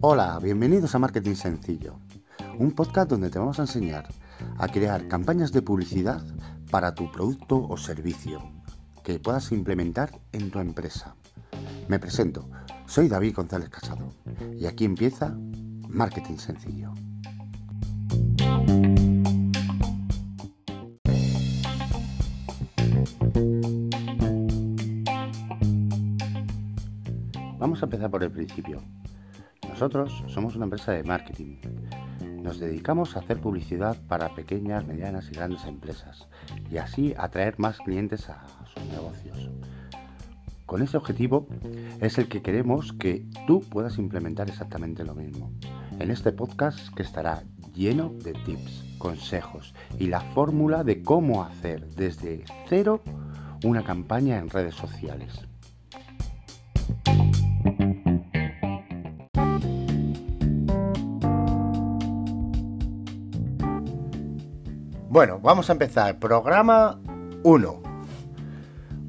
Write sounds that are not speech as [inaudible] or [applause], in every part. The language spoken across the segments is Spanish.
Hola, bienvenidos a Marketing Sencillo, un podcast donde te vamos a enseñar a crear campañas de publicidad para tu producto o servicio que puedas implementar en tu empresa. Me presento, soy David González Casado y aquí empieza Marketing Sencillo. Vamos a empezar por el principio. Nosotros somos una empresa de marketing. Nos dedicamos a hacer publicidad para pequeñas, medianas y grandes empresas y así atraer más clientes a sus negocios. Con ese objetivo es el que queremos que tú puedas implementar exactamente lo mismo. En este podcast que estará lleno de tips, consejos y la fórmula de cómo hacer desde cero una campaña en redes sociales. Bueno, vamos a empezar. Programa 1.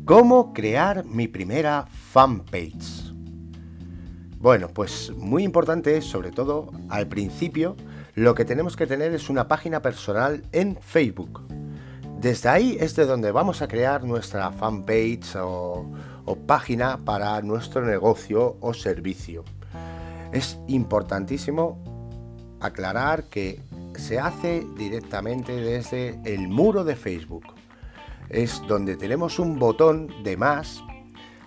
¿Cómo crear mi primera fanpage? Bueno, pues muy importante, sobre todo al principio, lo que tenemos que tener es una página personal en Facebook. Desde ahí es de donde vamos a crear nuestra fanpage o, o página para nuestro negocio o servicio. Es importantísimo aclarar que se hace directamente desde el muro de Facebook. Es donde tenemos un botón de más,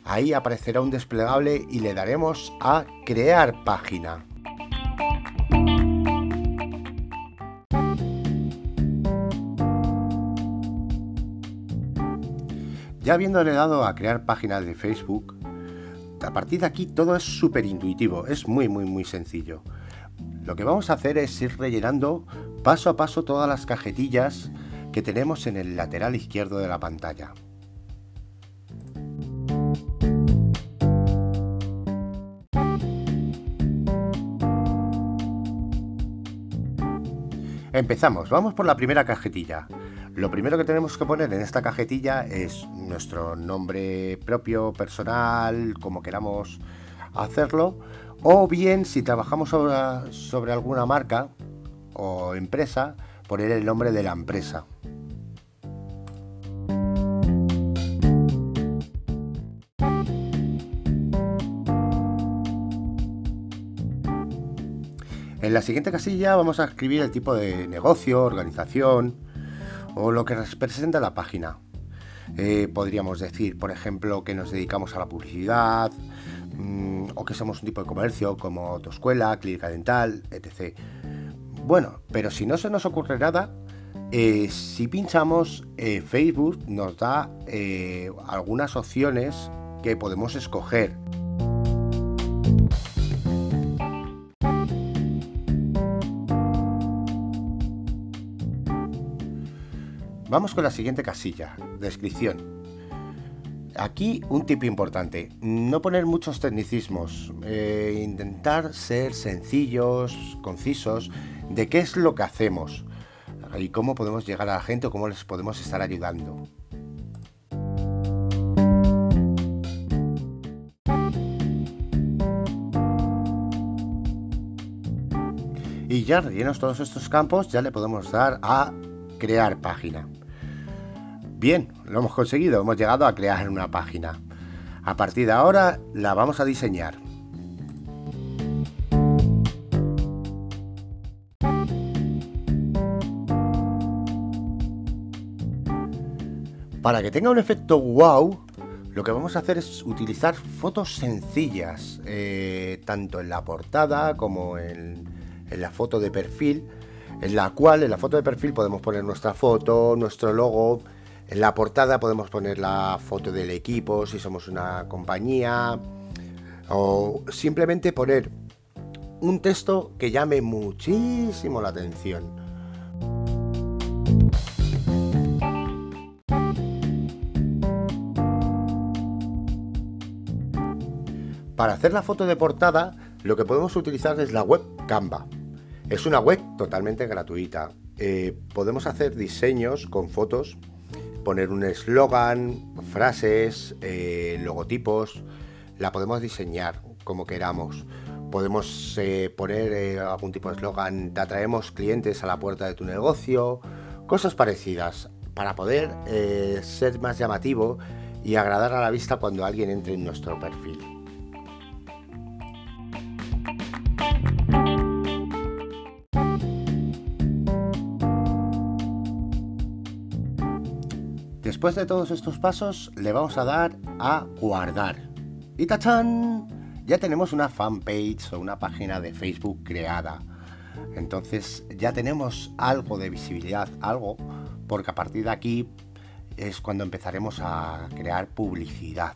ahí aparecerá un desplegable y le daremos a crear página. Ya habiéndole dado a crear página de Facebook, a partir de aquí todo es súper intuitivo, es muy muy muy sencillo. Lo que vamos a hacer es ir rellenando paso a paso todas las cajetillas que tenemos en el lateral izquierdo de la pantalla. Empezamos, vamos por la primera cajetilla. Lo primero que tenemos que poner en esta cajetilla es nuestro nombre propio, personal, como queramos hacerlo, o bien, si trabajamos sobre, alguna marca o empresa, poner el nombre de la empresa. En la siguiente casilla vamos a escribir el tipo de negocio, organización o lo que representa la página. Eh, podríamos decir, por ejemplo, que nos dedicamos a la publicidad, Mm, o que somos un tipo de comercio como autoescuela, clínica dental, etc. Bueno, pero si no se nos ocurre nada, eh, si pinchamos eh, Facebook nos da algunas opciones que podemos escoger. Vamos con la siguiente casilla, descripción. Aquí un tip importante, no poner muchos tecnicismos, eh, intentar ser sencillos, concisos, de qué es lo que hacemos y cómo podemos llegar a la gente o cómo les podemos estar ayudando. Y ya rellenos todos estos campos, ya le podemos dar a crear página. Bien, lo hemos conseguido, hemos llegado a crear una página. A partir de ahora la vamos a diseñar. Para que tenga un efecto wow, lo que vamos a hacer es utilizar fotos sencillas, eh, tanto en la portada como en la foto de perfil, en la cual en la foto de perfil podemos poner nuestra foto, nuestro logo, en la portada podemos poner la foto del equipo, si somos una compañía, o simplemente poner un texto que llame muchísimo la atención. Para hacer la foto de portada, lo que podemos utilizar es la web Canva. Es una web totalmente gratuita. Eh, podemos hacer diseños con fotos poner un eslogan, frases, eh, logotipos, la podemos diseñar como queramos. Podemos eh, poner eh, algún tipo de eslogan, te atraemos clientes a la puerta de tu negocio, cosas parecidas, para poder ser más llamativo y agradar a la vista cuando alguien entre en nuestro perfil. Después de todos estos pasos, le vamos a dar a guardar. Y tachán, ya tenemos una fanpage o una página de Facebook creada. Entonces ya tenemos algo de visibilidad, algo, porque a partir de aquí es cuando empezaremos a crear publicidad.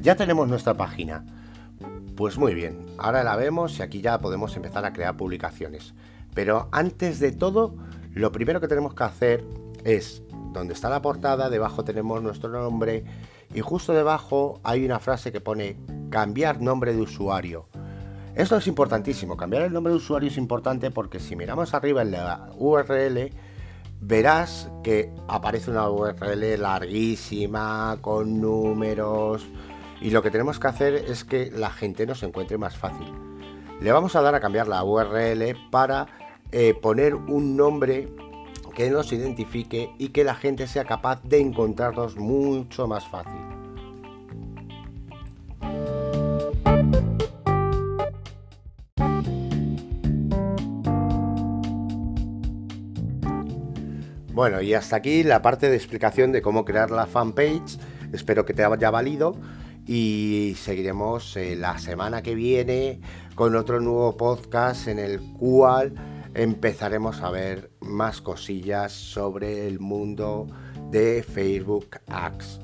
Ya tenemos nuestra página. Pues muy bien, ahora la vemos y aquí ya podemos empezar a crear publicaciones. Pero antes de todo, lo primero que tenemos que hacer es, donde está la portada, debajo tenemos nuestro nombre y justo debajo hay una frase que pone cambiar nombre de usuario. Esto es importantísimo, cambiar el nombre de usuario es importante porque si miramos arriba en la URL, verás que aparece una URL larguísima, con números, y lo que tenemos que hacer es que la gente nos encuentre más fácil. Le vamos a dar a cambiar la URL para eh, poner un nombre que nos identifique y que la gente sea capaz de encontrarnos mucho más fácil. Bueno, y hasta aquí la parte de explicación de cómo crear la fanpage. Espero que te haya valido y seguiremos eh, la semana que viene con otro nuevo podcast en el cual empezaremos a ver más cosillas sobre el mundo de Facebook Ads.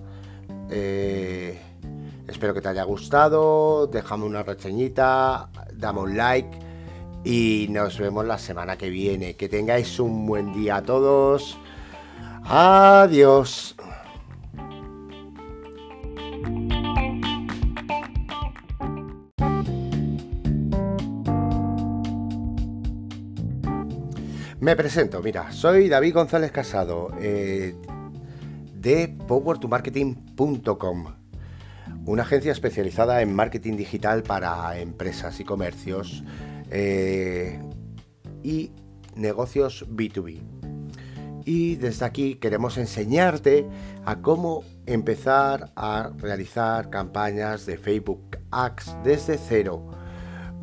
Eh, espero que te haya gustado, déjame una reseñita, dame un like y nos vemos la semana que viene. Que tengáis un buen día a todos. Adiós. Me presento, mira, soy David González Casado eh, de powertomarketing.com, una agencia especializada en marketing digital para empresas y comercios eh, y negocios B2B. Y desde aquí queremos enseñarte a cómo empezar a realizar campañas de Facebook Ads desde cero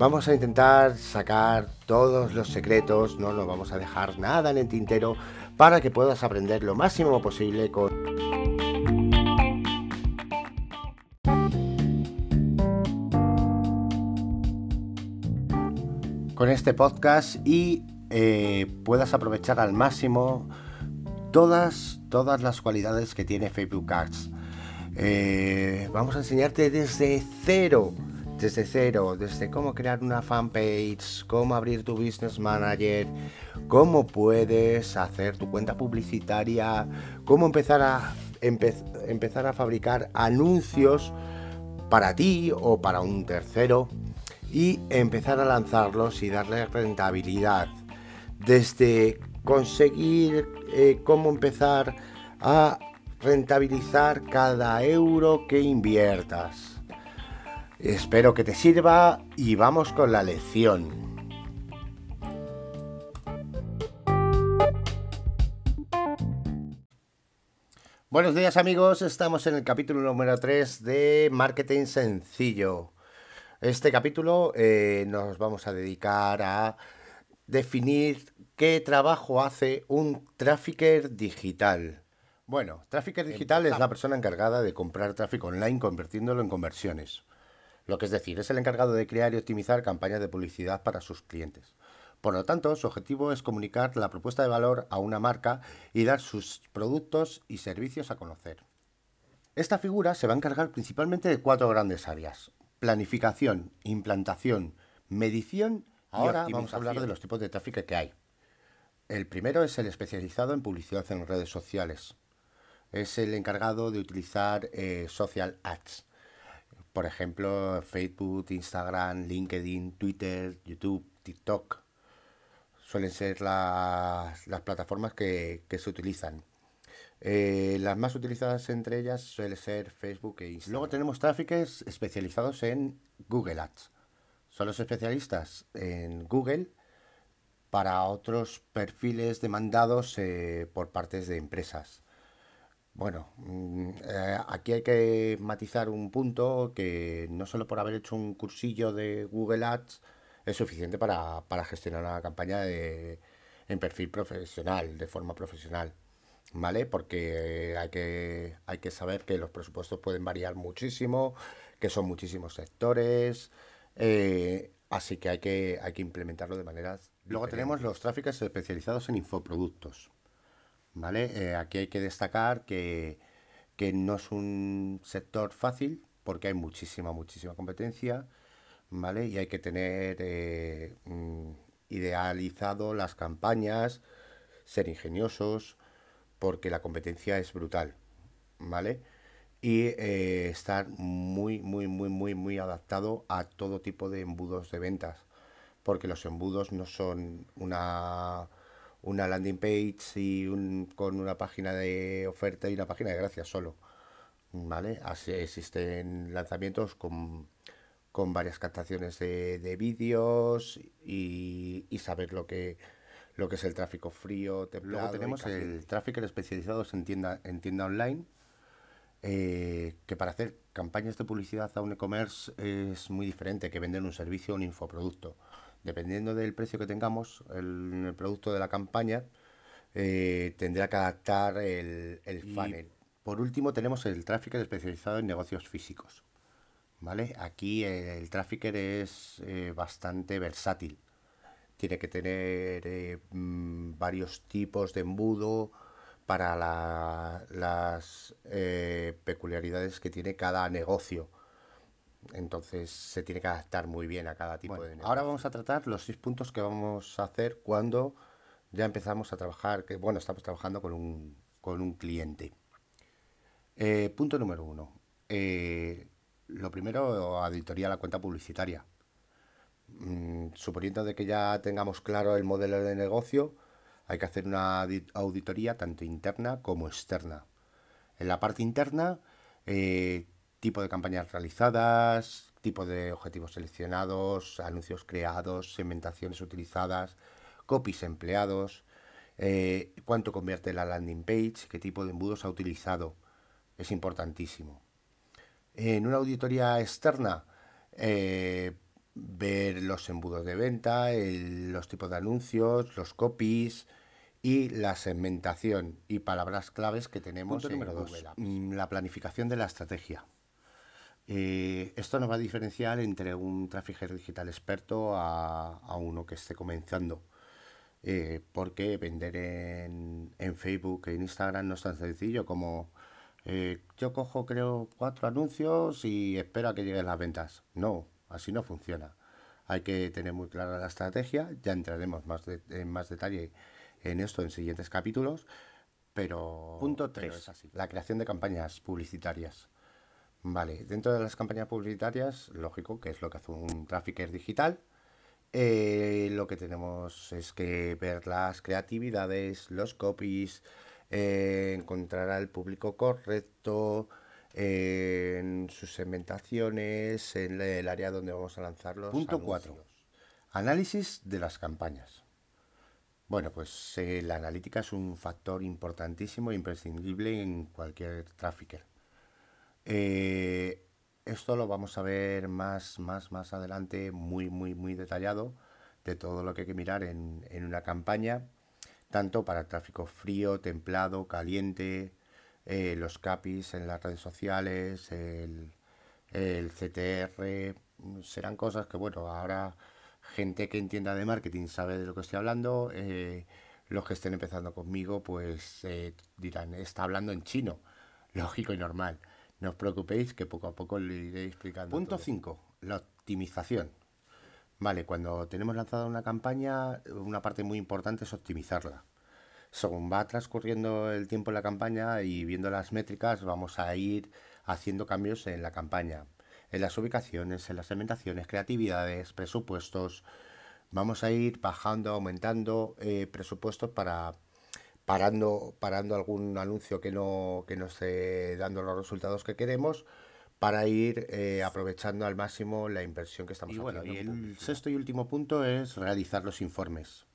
Vamos a intentar sacar todos los secretos, no nos vamos a dejar nada en el tintero para que puedas aprender lo máximo posible con... con este podcast y eh, puedas aprovechar al máximo todas, todas las cualidades que tiene Facebook Ads. Eh, vamos a enseñarte desde cero desde cero, desde cómo crear una fanpage, cómo abrir tu business manager, cómo puedes hacer tu cuenta publicitaria, cómo empezar a, empezar a fabricar anuncios para ti o para un tercero y empezar a lanzarlos y darle rentabilidad. Desde conseguir eh, cómo empezar a rentabilizar cada euro que inviertas Espero que te sirva y vamos con la lección. Buenos días amigos, estamos en el capítulo número 3 de Marketing Sencillo. Este capítulo eh, nos vamos a dedicar a definir qué trabajo hace un trafficker digital. Bueno, trafficker digital es la persona encargada de comprar tráfico online convirtiéndolo en conversiones. Lo que es decir, es el encargado de crear y optimizar campañas de publicidad para sus clientes. Por lo tanto, su objetivo es comunicar la propuesta de valor a una marca y dar sus productos y servicios a conocer. Esta figura se va a encargar principalmente de cuatro grandes áreas. Planificación, implantación, medición Ahora vamos a hablar de los tipos de tráfico que hay. El primero es el especializado en publicidad en redes sociales. Es el encargado de utilizar eh, social ads por ejemplo, Facebook, Instagram, LinkedIn, Twitter, YouTube, TikTok. Suelen ser las, plataformas que, se utilizan. Eh, las más utilizadas entre ellas suelen ser Facebook e Instagram. Luego tenemos tráficos especializados en Google Ads. Son los especialistas en Google para otros perfiles demandados eh, por partes de empresas. Bueno, mm, eh, aquí hay que matizar un punto que no solo por haber hecho un cursillo de Google Ads es suficiente para, gestionar una campaña de, en perfil profesional, de forma profesional. ¿Vale? Porque hay que, hay que saber que los presupuestos pueden variar muchísimo, que son muchísimos sectores, eh, así que hay, que hay que implementarlo de manera... Luego tenemos los tráficos especializados en infoproductos. ¿Vale? Eh, aquí hay que destacar que, no es un sector fácil porque hay muchísima, muchísima competencia, ¿vale? Y hay que tener eh, mm, idealizado las campañas, ser ingeniosos, porque la competencia es brutal, ¿vale? Y eh, estar muy, muy, muy, muy, muy adaptado a todo tipo de embudos de ventas, porque los embudos no son una una landing page y un, con una página de oferta y una página de gracias solo. ¿Vale? Así existen lanzamientos con, varias captaciones de, vídeos y, saber lo que lo que es el tráfico frío, Luego tenemos el tráfico especializado en tienda, en tienda online, eh, que para hacer campañas de publicidad a un e-commerce es muy diferente que vender un servicio o un infoproducto dependiendo del precio que tengamos, el, producto de la campaña, eh, tendrá que adaptar el, funnel. Por último, tenemos el tráfico especializado en negocios físicos. ¿Vale? Aquí el tráfico es eh, bastante versátil. Tiene que tener eh, mm, varios tipos de embudo para las peculiaridades que tiene cada negocio entonces se tiene que adaptar muy bien a cada tipo de negocio. Ahora vamos a tratar los seis puntos que vamos a hacer cuando ya empezamos a trabajar, que bueno, estamos trabajando con un, con un cliente. Eh, punto número uno. Eh, lo primero, auditoría la cuenta publicitaria. Mm, suponiendo de que ya tengamos claro el modelo de negocio, hay que hacer una auditoría tanto interna como externa. En la parte interna, eh, tipo de campañas realizadas, tipo de objetivos seleccionados, anuncios creados, segmentaciones utilizadas, copies empleados, eh, cuánto convierte la landing page, qué tipo de embudos ha utilizado. Es importantísimo. En una auditoría externa, eh, ver los embudos de venta, los tipos de anuncios, los copies y la segmentación y palabras claves que tenemos en número dos, mm, la planificación de la estrategia. Eh, esto nos va a diferenciar entre un trafficker digital experto a, uno que esté comenzando. Eh, porque vender en, Facebook e Instagram no es tan sencillo como eh, yo cojo, creo, cuatro anuncios y espero a que lleguen las ventas. No, así no funciona. Hay que tener muy clara la estrategia. Ya entraremos más en más detalle en esto en siguientes capítulos. Pero. Punto 3. La creación de campañas publicitarias. Vale, dentro de las campañas publicitarias, lógico que es lo que hace un trafficker digital. Eh, lo que tenemos es que ver las creatividades, los copies, eh, encontrar al público correcto, eh, en sus segmentaciones, en el área donde vamos a lanzar los Punto 4. Análisis de las campañas. Bueno, pues la analítica es un factor importantísimo e imprescindible en cualquier trafficker. Eh, esto lo vamos a ver más, más, más adelante, muy, muy, muy detallado, de todo lo que hay que mirar en, una campaña, tanto para el tráfico frío, templado, caliente, eh, los capis en las redes sociales, el, CTR, serán cosas que, bueno, ahora gente que entienda de marketing sabe de lo que estoy hablando. Eh, los que estén empezando conmigo, pues dirán, está hablando en chino, [laughs] lógico y normal. No os preocupéis que poco a poco le iré explicando. Punto 5. La optimización. Vale, cuando tenemos lanzada una campaña, una parte muy importante es optimizarla. Según va transcurriendo el tiempo en la campaña y viendo las métricas, vamos a ir haciendo cambios en la campaña. en las ubicaciones, en las segmentaciones, creatividades, presupuestos. Vamos a ir bajando, aumentando eh, presupuestos para parando, parando algún anuncio que no, que no esté dando los resultados que queremos para ir eh, aprovechando al máximo la inversión que estamos haciendo. y el sexto y último punto es realizar los informes.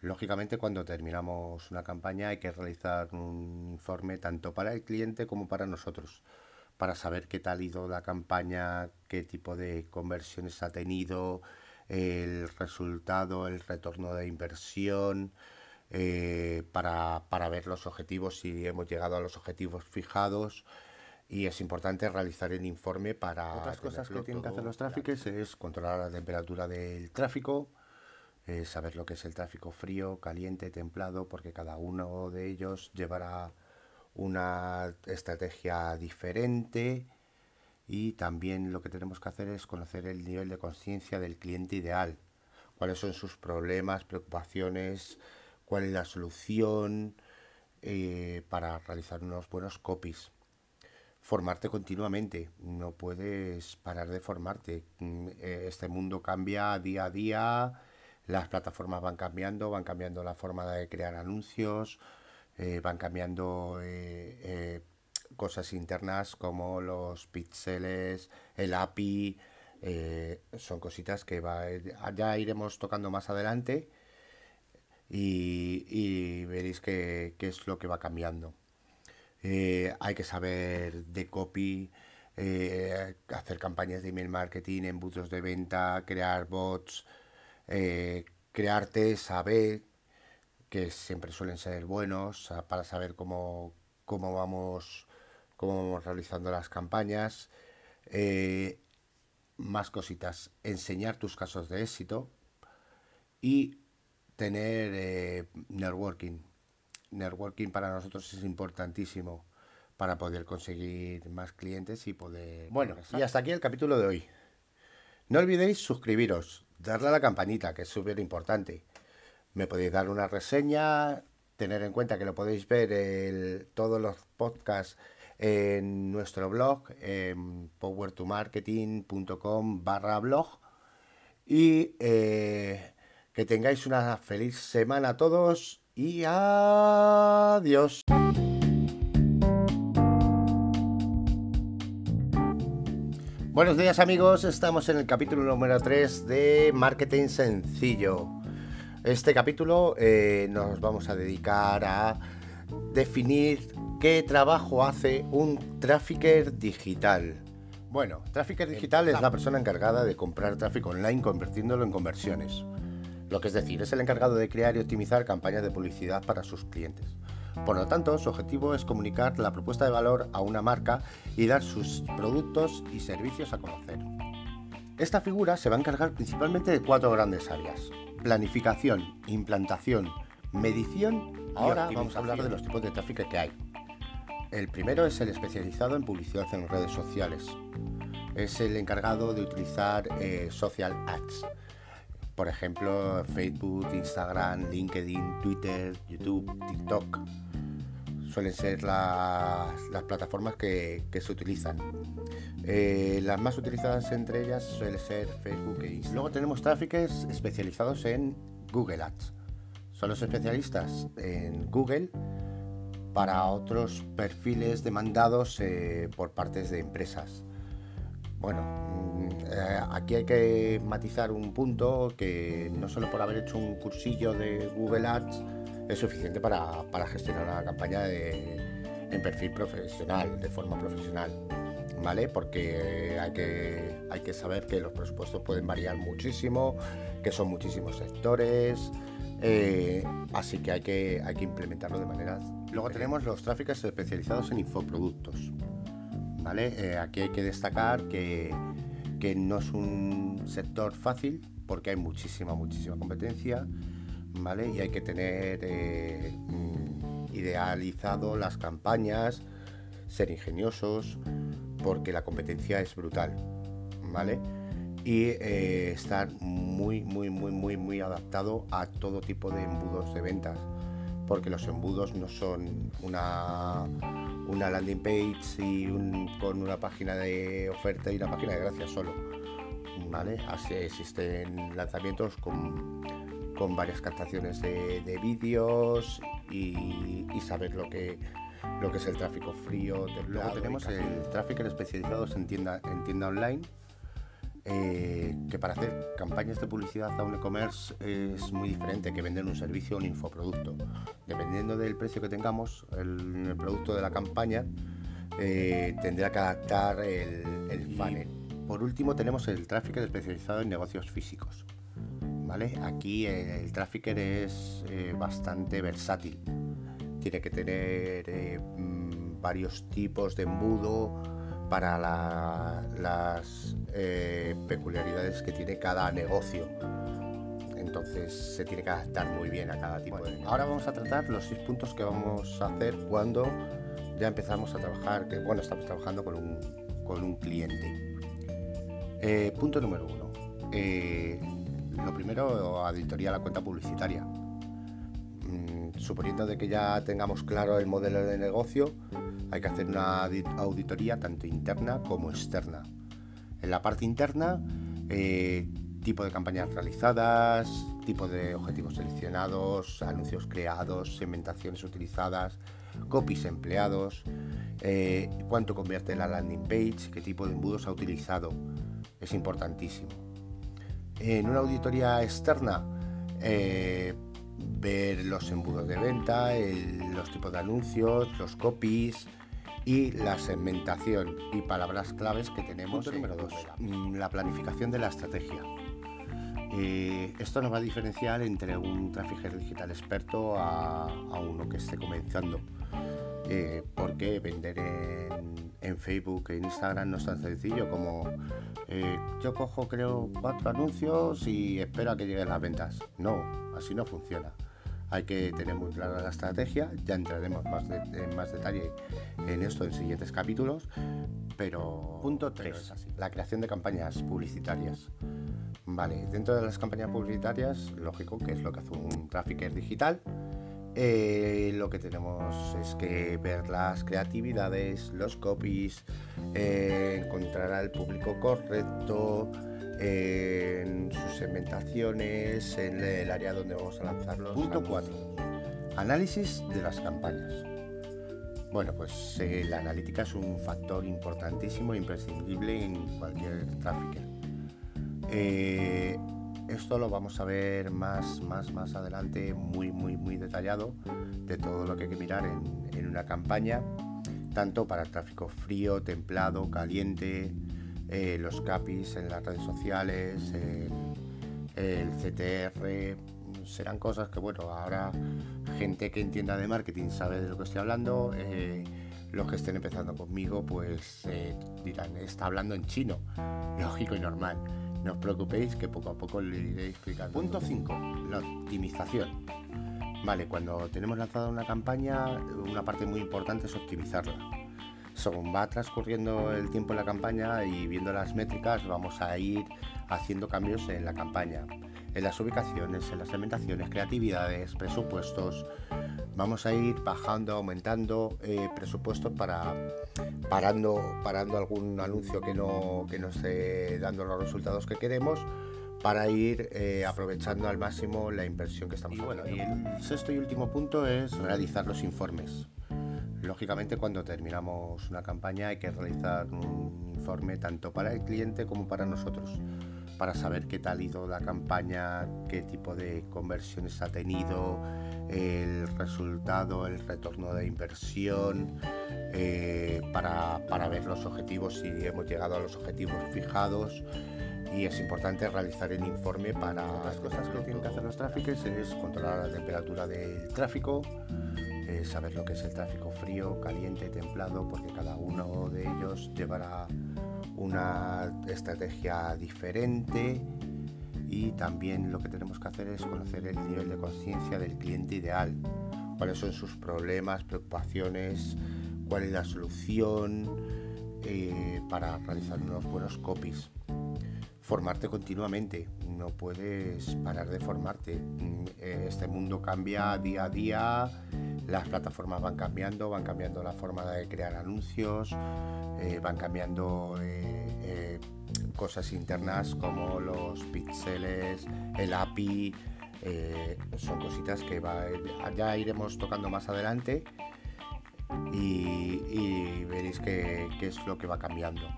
Lógicamente, cuando terminamos una campaña hay que realizar un informe tanto para el cliente como para nosotros, para saber qué tal ha ido la campaña, qué tipo de conversiones ha tenido, el resultado, el retorno de inversión, eh, para, ver los objetivos, si hemos llegado a los objetivos fijados. Y es importante realizar el informe para... Otras cosas que tienen que hacer los tráficos es controlar la temperatura del tráfico, eh, saber lo que es el tráfico frío, caliente, templado, porque cada uno de ellos llevará una estrategia diferente. Y también lo que tenemos que hacer es conocer el nivel de conciencia del cliente ideal, cuáles son sus problemas, preocupaciones, cuál es la solución eh, para realizar unos buenos copies. Formarte continuamente, no puedes parar de formarte. Mm, eh, este mundo cambia día a día, las plataformas van cambiando, van cambiando la forma de crear anuncios, eh, van cambiando cosas internas como los pixeles, el API, son cositas que ya iremos tocando más adelante y, veréis qué, es lo que va cambiando. Eh, hay que saber de copy, eh, hacer campañas de email marketing, embudos de venta, crear bots, eh, crearte, saber que siempre suelen ser buenos para saber cómo, cómo, vamos, cómo vamos realizando las campañas. más cositas, enseñar tus casos de éxito y tener eh, networking. Networking para nosotros es importantísimo para poder conseguir más clientes y poder... Bueno, y hasta aquí el capítulo de hoy. No olvidéis suscribiros, darle a la campanita, que es súper importante. Me podéis dar una reseña, tener en cuenta que lo podéis ver el, todos los podcasts en nuestro blog, en powertomarketing.com barra blog. Y eh, que tengáis una feliz semana a todos y adiós. Buenos días amigos, estamos en el capítulo número 3 de Marketing Sencillo. Este capítulo eh, nos vamos a dedicar a definir qué trabajo hace un trafficker digital. Bueno, trafficker digital es la persona encargada de comprar tráfico online convirtiéndolo en conversiones lo que es decir, es el encargado de crear y optimizar campañas de publicidad para sus clientes. Por lo tanto, su objetivo es comunicar la propuesta de valor a una marca y dar sus productos y servicios a conocer. Esta figura se va a encargar principalmente de cuatro grandes áreas. Planificación, implantación, medición y Ahora vamos a hablar de los tipos de tráfico que hay. El primero es el especializado en publicidad en redes sociales. Es el encargado de utilizar eh, social ads por ejemplo, Facebook, Instagram, LinkedIn, Twitter, YouTube, TikTok. Suelen ser las, plataformas que, se utilizan. Eh, las más utilizadas entre ellas suelen ser Facebook e Instagram. Luego tenemos tráficos especializados en Google Ads. Son los especialistas en Google para otros perfiles demandados eh, por partes de empresas. Bueno, eh, aquí hay que matizar un punto que no solo por haber hecho un cursillo de Google Ads es suficiente para, gestionar una campaña en perfil profesional, de forma profesional. ¿Vale? Porque hay que, hay que saber que los presupuestos pueden variar muchísimo, que son muchísimos sectores, eh, así que hay, que hay que implementarlo de manera... Luego tenemos los tráficos especializados en infoproductos. ¿Vale? Eh, aquí hay que destacar que que no es un sector fácil porque hay muchísima, muchísima competencia, ¿vale? Y hay que tener eh, mm, idealizado las campañas, ser ingeniosos, porque la competencia es brutal, ¿vale? Y eh, estar muy, muy, muy, muy, muy adaptado a todo tipo de embudos de ventas, porque los embudos no son una, una landing page y con una página de oferta y una página de gracias solo. ¿Vale? Así existen lanzamientos con, varias captaciones de, vídeos y, saber lo que, lo que es el tráfico frío. Luego tenemos el tráfico especializado en tienda, en tienda online eh, que para hacer campañas de publicidad a un e-commerce es muy diferente que vender un servicio o un infoproducto. Dependiendo del precio que tengamos, el, producto de la campaña eh, tendrá que adaptar el, funnel. Por último tenemos el tráfico especializado en negocios físicos. ¿Vale? Aquí el, tráfico es eh, bastante versátil. Tiene que tener mm, varios tipos de embudo, para las eh, peculiaridades que tiene cada negocio. Entonces se tiene que adaptar muy bien a cada tipo de negocio. Ahora vamos a tratar los seis puntos que vamos a hacer cuando ya empezamos a trabajar, que bueno, estamos trabajando con un, con un cliente. Eh, punto número uno. Eh, lo primero, auditoría la cuenta publicitaria. Mm, suponiendo de que ya tengamos claro el modelo de negocio, hay que hacer una auditoría tanto interna como externa. En la parte interna, eh, tipo de campañas realizadas, tipo de objetivos seleccionados, anuncios creados, segmentaciones utilizadas, copies empleados, eh, cuánto convierte la landing page, qué tipo de embudos ha utilizado. Es importantísimo. En una auditoría externa, eh, ver los embudos de venta, los tipos de anuncios, los copies, y la segmentación y palabras claves que tenemos. número 2. Mm, la planificación de la estrategia. Eh, esto nos va a diferenciar entre un trafficker digital experto a, uno que esté comenzando. Eh, porque vender en, Facebook e Instagram no es tan sencillo como eh, yo cojo creo cuatro anuncios y espero a que lleguen las ventas. No, así no funciona hay que tener muy clara la estrategia, ya entraremos más en más detalle en esto en siguientes capítulos, pero punto 3, la creación de campañas publicitarias. Vale, dentro de las campañas publicitarias, lógico que es lo que hace un trafficker digital, eh, lo que tenemos es que ver las creatividades, los copies, eh, encontrar al público correcto, en sus segmentaciones, en el área donde vamos a lanzarlos. Punto 4. Análisis de las campañas. Bueno, pues eh, la analítica es un factor importantísimo e imprescindible en cualquier tráfico. Eh, esto lo vamos a ver más, más, más adelante, muy, muy, muy detallado, de todo lo que hay que mirar en, en una campaña, tanto para el tráfico frío, templado, caliente, eh, los CAPIs en las redes sociales, el, CTR, serán cosas que, bueno, ahora gente que entienda de marketing sabe de lo que estoy hablando. Eh, los que estén empezando conmigo, pues eh, dirán, está hablando en chino, [laughs] lógico y normal. No os preocupéis que poco a poco le iré explicando. Punto 5, la optimización. Vale, cuando tenemos lanzada una campaña, una parte muy importante es optimizarla según va transcurriendo el tiempo en la campaña y viendo las métricas, vamos a ir haciendo cambios en la campaña, en las ubicaciones, en las segmentaciones, creatividades, presupuestos. Vamos a ir bajando, aumentando eh, presupuestos para parando, parando algún anuncio que no, que no esté dando los resultados que queremos para ir eh, aprovechando al máximo la inversión que estamos haciendo. y el sexto y último punto es realizar los informes. Lógicamente cuando terminamos una campaña hay que realizar un informe tanto para el cliente como para nosotros para saber qué tal ha ido la campaña, qué tipo de conversiones ha tenido, el resultado, el retorno de inversión, eh, para, ver los objetivos, si hemos llegado a los objetivos fijados. Y es importante realizar el informe para las cosas que tienen que hacer los tráficos, es controlar la temperatura del tráfico, saber lo que es el tráfico frío, caliente, templado, porque cada uno de ellos llevará una estrategia diferente. Y también lo que tenemos que hacer es conocer el nivel de conciencia del cliente ideal, cuáles son sus problemas, preocupaciones, cuál es la solución eh, para realizar unos buenos copies. Formarte continuamente, no puedes parar de formarte. Mm, eh, este mundo cambia día a día, las plataformas van cambiando, van cambiando la forma de crear anuncios, eh, van cambiando eh, cosas internas como los píxeles, el API, son cositas que ya iremos tocando más adelante y, veréis qué es lo que va cambiando.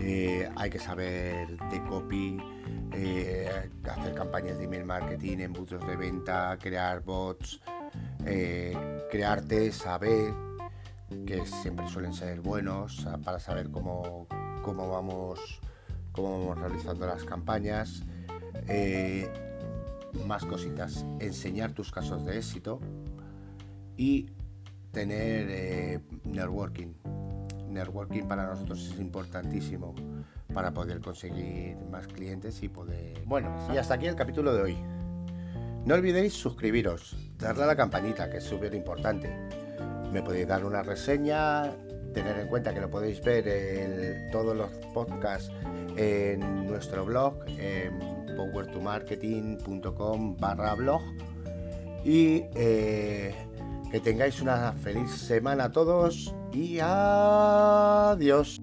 Eh, hay que saber de copy, eh, hacer campañas de email marketing, embudos de venta, crear bots, eh, crear test, saber que siempre suelen ser buenos para saber cómo, cómo, vamos, cómo vamos realizando las campañas. más cositas, enseñar tus casos de éxito y tener networking networking para nosotros es importantísimo para poder conseguir más clientes y poder... Bueno, y hasta aquí el capítulo de hoy. No olvidéis suscribiros, darle a la campanita, que es súper importante. Me podéis dar una reseña, tener en cuenta que lo podéis ver en todos los podcasts en nuestro blog, en powertomarketing.com barra blog. Y eh, que tengáis una feliz semana a todos y adiós.